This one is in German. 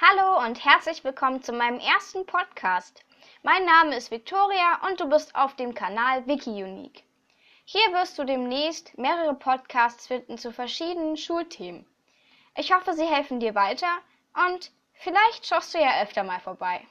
Hallo und herzlich willkommen zu meinem ersten Podcast. Mein Name ist Victoria und du bist auf dem Kanal WikiUnique. Hier wirst du demnächst mehrere Podcasts finden zu verschiedenen Schulthemen. Ich hoffe, sie helfen dir weiter und vielleicht schaust du ja öfter mal vorbei.